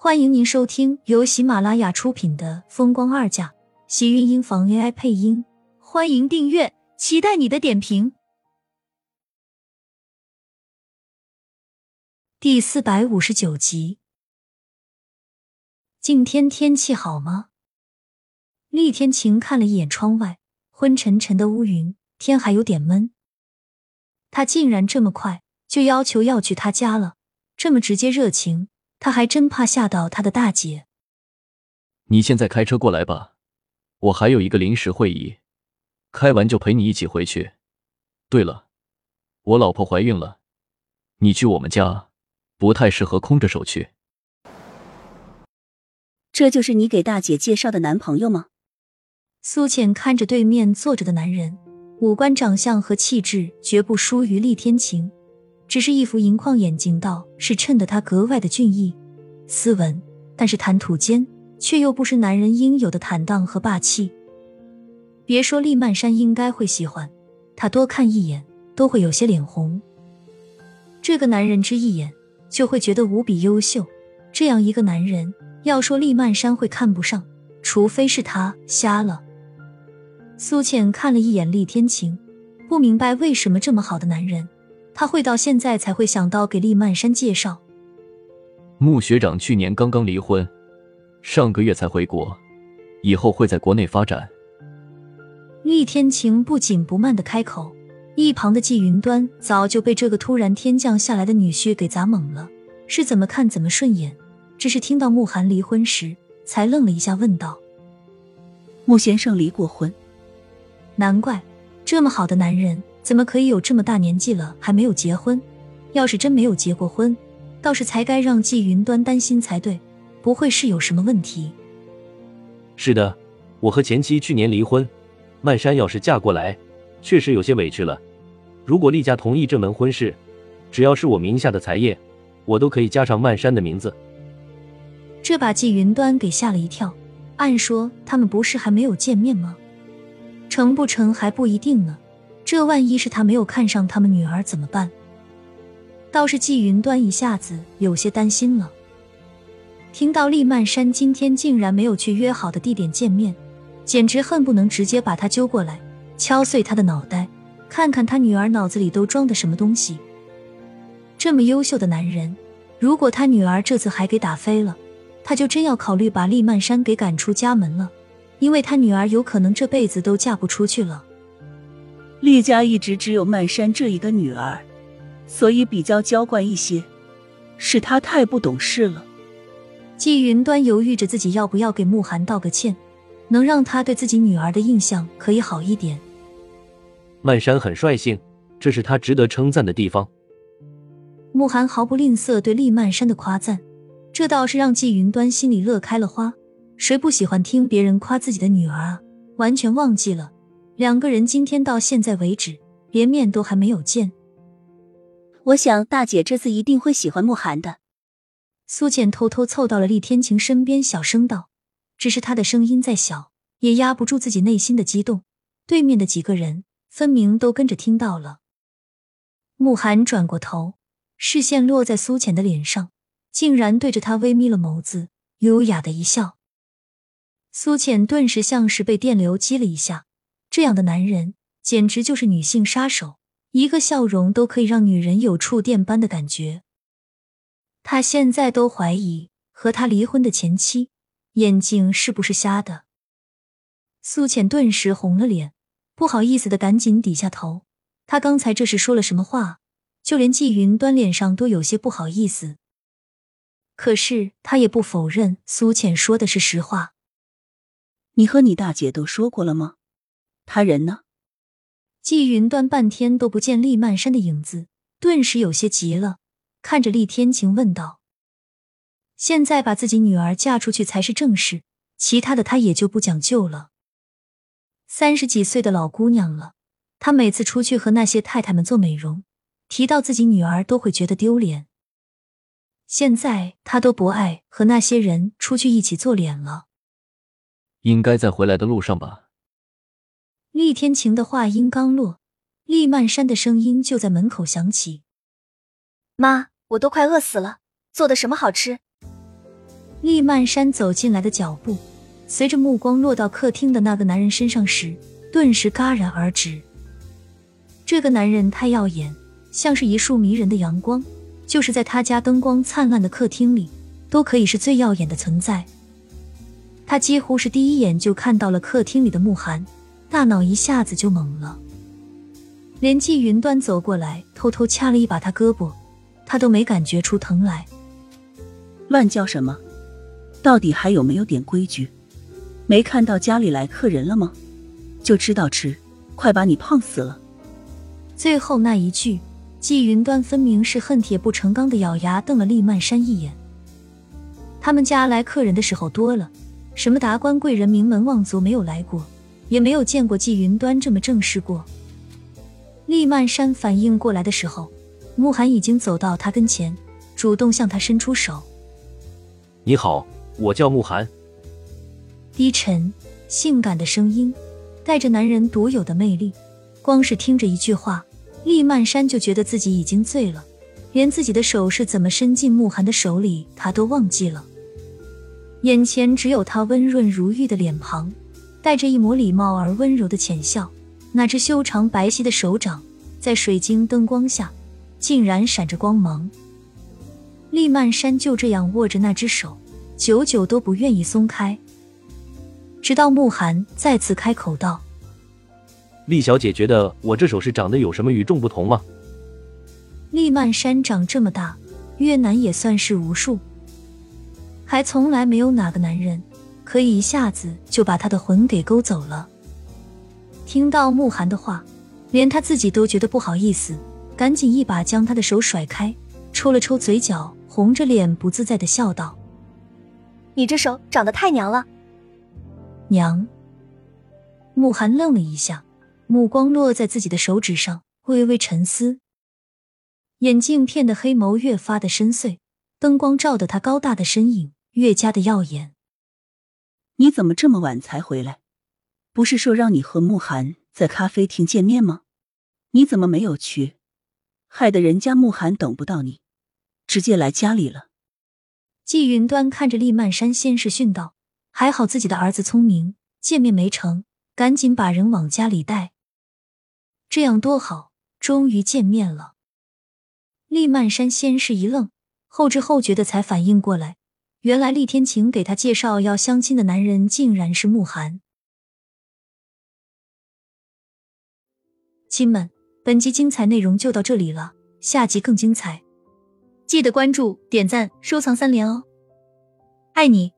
欢迎您收听由喜马拉雅出品的《风光二嫁》，喜运音房 AI 配音。欢迎订阅，期待你的点评。第四百五十九集，今天天气好吗？厉天晴看了一眼窗外，昏沉沉的乌云，天还有点闷。他竟然这么快就要求要去他家了，这么直接热情。他还真怕吓到他的大姐。你现在开车过来吧，我还有一个临时会议，开完就陪你一起回去。对了，我老婆怀孕了，你去我们家不太适合空着手去。这就是你给大姐介绍的男朋友吗？苏浅看着对面坐着的男人，五官长相和气质绝不输于厉天晴。只是一副银框眼镜，倒是衬得他格外的俊逸、斯文，但是谈吐间却又不失男人应有的坦荡和霸气。别说厉曼山应该会喜欢他，多看一眼都会有些脸红。这个男人只一眼就会觉得无比优秀，这样一个男人，要说厉曼山会看不上，除非是他瞎了。苏倩看了一眼厉天晴，不明白为什么这么好的男人。他会到现在才会想到给厉曼山介绍。穆学长去年刚刚离婚，上个月才回国，以后会在国内发展。厉天晴不紧不慢的开口，一旁的季云端早就被这个突然天降下来的女婿给砸懵了，是怎么看怎么顺眼。只是听到慕寒离婚时，才愣了一下，问道：“穆先生离过婚？难怪，这么好的男人。”怎么可以有这么大年纪了还没有结婚？要是真没有结过婚，倒是才该让季云端担心才对，不会是有什么问题？是的，我和前妻去年离婚，曼山要是嫁过来，确实有些委屈了。如果厉家同意这门婚事，只要是我名下的财业，我都可以加上曼山的名字。这把季云端给吓了一跳。按说他们不是还没有见面吗？成不成还不一定呢。这万一是他没有看上他们女儿怎么办？倒是季云端一下子有些担心了。听到厉曼山今天竟然没有去约好的地点见面，简直恨不能直接把他揪过来，敲碎他的脑袋，看看他女儿脑子里都装的什么东西。这么优秀的男人，如果他女儿这次还给打飞了，他就真要考虑把厉曼山给赶出家门了，因为他女儿有可能这辈子都嫁不出去了。厉家一直只有曼山这一个女儿，所以比较娇惯一些。是她太不懂事了。季云端犹豫着自己要不要给慕寒道个歉，能让他对自己女儿的印象可以好一点。曼山很率性，这是他值得称赞的地方。慕寒毫不吝啬对厉曼山的夸赞，这倒是让季云端心里乐开了花。谁不喜欢听别人夸自己的女儿啊？完全忘记了。两个人今天到现在为止，连面都还没有见。我想大姐这次一定会喜欢慕寒的。苏浅偷偷凑到了厉天晴身边，小声道：“只是她的声音再小，也压不住自己内心的激动。”对面的几个人分明都跟着听到了。慕寒转过头，视线落在苏浅的脸上，竟然对着他微眯了眸子，优雅的一笑。苏浅顿时像是被电流击了一下。这样的男人简直就是女性杀手，一个笑容都可以让女人有触电般的感觉。他现在都怀疑和他离婚的前妻眼睛是不是瞎的。苏浅顿时红了脸，不好意思的赶紧低下头。他刚才这是说了什么话？就连季云端脸上都有些不好意思。可是他也不否认苏浅说的是实话。你和你大姐都说过了吗？他人呢？季云端半天都不见厉曼山的影子，顿时有些急了，看着厉天晴问道：“现在把自己女儿嫁出去才是正事，其他的他也就不讲究了。三十几岁的老姑娘了，她每次出去和那些太太们做美容，提到自己女儿都会觉得丢脸。现在他都不爱和那些人出去一起做脸了，应该在回来的路上吧。”厉天晴的话音刚落，厉曼山的声音就在门口响起：“妈，我都快饿死了，做的什么好吃？”厉曼山走进来的脚步，随着目光落到客厅的那个男人身上时，顿时戛然而止。这个男人太耀眼，像是一束迷人的阳光，就是在他家灯光灿烂的客厅里，都可以是最耀眼的存在。他几乎是第一眼就看到了客厅里的慕寒，大脑一下子就懵了。连季云端走过来，偷偷掐了一把他胳膊，他都没感觉出疼来。乱叫什么？到底还有没有点规矩？没看到家里来客人了吗？就知道吃，快把你胖死了！最后那一句，季云端分明是恨铁不成钢的咬牙瞪了厉曼山一眼。他们家来客人的时候多了。什么达官贵人、名门望族没有来过，也没有见过季云端这么正式过。厉曼山反应过来的时候，慕寒已经走到他跟前，主动向他伸出手。你好，我叫慕寒。低沉、性感的声音，带着男人独有的魅力。光是听着一句话，厉曼山就觉得自己已经醉了，连自己的手是怎么伸进慕寒的手里，他都忘记了。眼前只有他温润如玉的脸庞，带着一抹礼貌而温柔的浅笑。那只修长白皙的手掌，在水晶灯光下，竟然闪着光芒。厉曼山就这样握着那只手，久久都不愿意松开。直到慕寒再次开口道：“厉小姐，觉得我这手是长得有什么与众不同吗？”厉曼山长这么大，越南也算是无数。还从来没有哪个男人可以一下子就把他的魂给勾走了。听到慕寒的话，连他自己都觉得不好意思，赶紧一把将他的手甩开，抽了抽嘴角，红着脸不自在的笑道：“你这手长得太娘了。”娘。慕寒愣了一下，目光落在自己的手指上，微微沉思，眼镜片的黑眸越发的深邃，灯光照得他高大的身影。越加的耀眼。你怎么这么晚才回来？不是说让你和慕寒在咖啡厅见面吗？你怎么没有去？害得人家慕寒等不到你，直接来家里了。季云端看着厉曼山，先是训道：“还好自己的儿子聪明，见面没成，赶紧把人往家里带。这样多好，终于见面了。”厉曼山先是一愣，后知后觉的才反应过来。原来厉天晴给他介绍要相亲的男人竟然是慕寒。亲们，本集精彩内容就到这里了，下集更精彩，记得关注、点赞、收藏三连哦！爱你。